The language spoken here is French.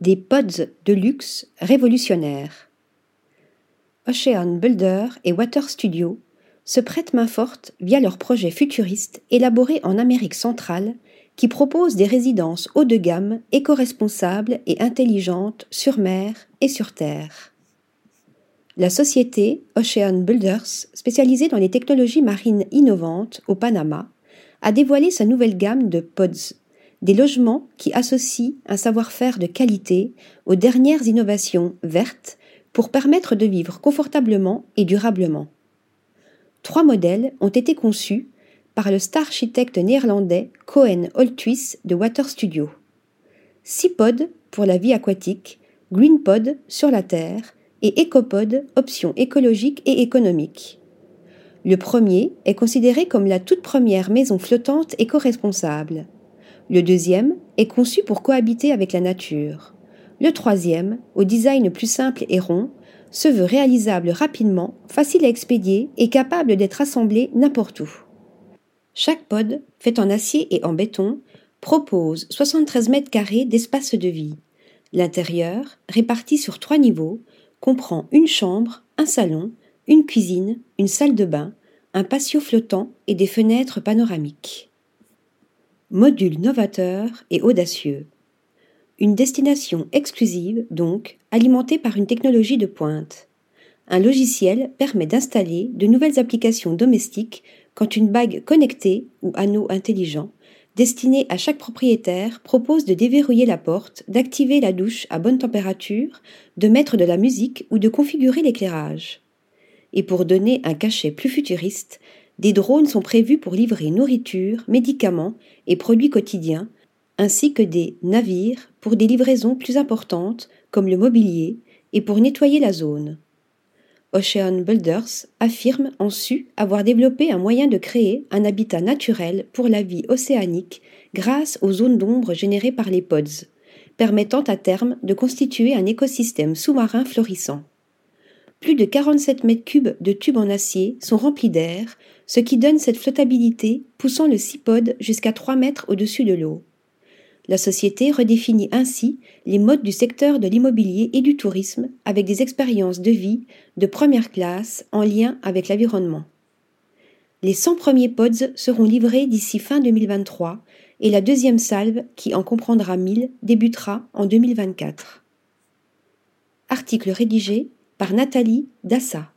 Des pods de luxe révolutionnaires. Ocean Builder et Water Studio se prêtent main forte via leur projet futuriste élaboré en Amérique centrale qui propose des résidences haut de gamme, éco-responsables et intelligentes sur mer et sur terre. La société Ocean Builders, spécialisée dans les technologies marines innovantes au Panama, a dévoilé sa nouvelle gamme de pods, des logements qui associent un savoir-faire de qualité aux dernières innovations vertes pour permettre de vivre confortablement et durablement. Trois modèles ont été conçus par le star architecte néerlandais Cohen Holthuis de Water Studio. Seapod pour la vie aquatique, Greenpod sur la terre et Ecopod option écologique et économique. Le premier est considéré comme la toute première maison flottante éco-responsable. Le deuxième est conçu pour cohabiter avec la nature. Le troisième, au design plus simple et rond, se veut réalisable rapidement, facile à expédier et capable d'être assemblé n'importe où. Chaque pod, fait en acier et en béton, propose 73 mètres carrés d'espace de vie. L'intérieur, réparti sur trois niveaux, comprend une chambre, un salon, une cuisine, une salle de bain, un patio flottant et des fenêtres panoramiques. Module novateur et audacieux. Une destination exclusive, donc, alimentée par une technologie de pointe. Un logiciel permet d'installer de nouvelles applications domestiques quand une bague connectée ou anneau intelligent destiné à chaque propriétaire propose de déverrouiller la porte, d'activer la douche à bonne température, de mettre de la musique ou de configurer l'éclairage. Et pour donner un cachet plus futuriste, des drones sont prévus pour livrer nourriture, médicaments et produits quotidiens, ainsi que des navires pour des livraisons plus importantes comme le mobilier et pour nettoyer la zone. Ocean Builders affirme en su avoir développé un moyen de créer un habitat naturel pour la vie océanique grâce aux zones d'ombre générées par les pods, permettant à terme de constituer un écosystème sous-marin florissant. Plus de 47 mètres cubes de tubes en acier sont remplis d'air, ce qui donne cette flottabilité poussant le pod jusqu'à 3 mètres au-dessus de l'eau. La société redéfinit ainsi les modes du secteur de l'immobilier et du tourisme avec des expériences de vie de première classe en lien avec l'environnement. Les 100 premiers pods seront livrés d'ici fin 2023 et la deuxième salve, qui en comprendra 1000, débutera en 2024. Article rédigé par Nathalie Dassa.